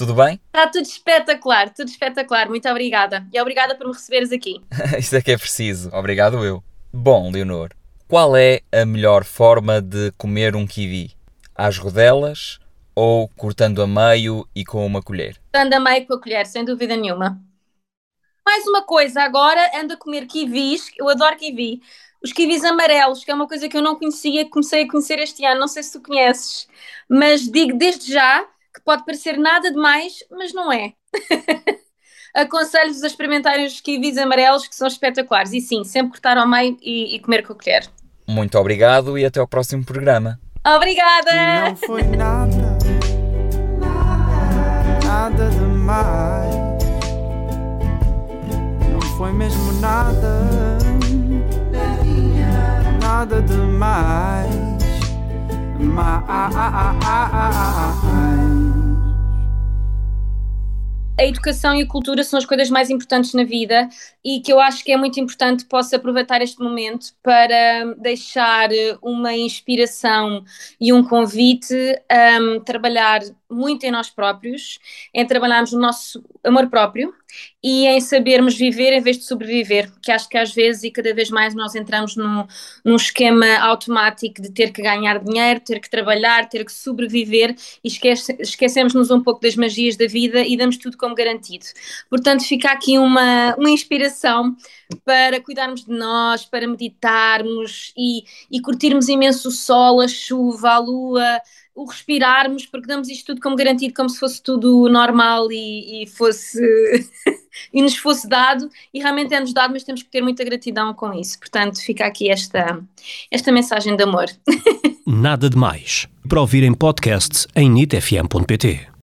Tudo bem? Está tudo espetacular, tudo espetacular. Muito obrigada. E obrigada por me receberes aqui. Isso é que é preciso. Obrigado eu. Bom, Leonor, qual é a melhor forma de comer um kiwi? Às rodelas ou cortando a meio e com uma colher? Anda meio com a colher, sem dúvida nenhuma. Mais uma coisa, agora ando a comer kiwis. Eu adoro kiwi. Os kiwis amarelos, que é uma coisa que eu não conhecia, comecei a conhecer este ano. Não sei se tu conheces, mas digo desde já que pode parecer nada demais, mas não é. Aconselho-vos a experimentarem os kiwis amarelos, que são espetaculares. E sim, sempre cortar ao meio e, e comer com a colher. Muito obrigado e até ao próximo programa. Obrigada! Não foi nada, nada demais. Não foi mesmo nada, nada demais. Mais. A educação e a cultura são as coisas mais importantes na vida e que eu acho que é muito importante posso aproveitar este momento para deixar uma inspiração e um convite a trabalhar muito em nós próprios, em trabalharmos no nosso amor próprio e em sabermos viver em vez de sobreviver, que acho que às vezes e cada vez mais nós entramos num, num esquema automático de ter que ganhar dinheiro, ter que trabalhar, ter que sobreviver e esquece, esquecemos-nos um pouco das magias da vida e damos tudo como garantido. Portanto, fica aqui uma, uma inspiração para cuidarmos de nós, para meditarmos e, e curtirmos imenso o sol, a chuva, a lua, o respirarmos, porque damos isto tudo como garantido, como se fosse tudo normal e, e fosse e nos fosse dado, e realmente é-nos dado, mas temos que ter muita gratidão com isso. Portanto, fica aqui esta, esta mensagem de amor. Nada de Mais. Para ouvir em podcast em nitfm.pt.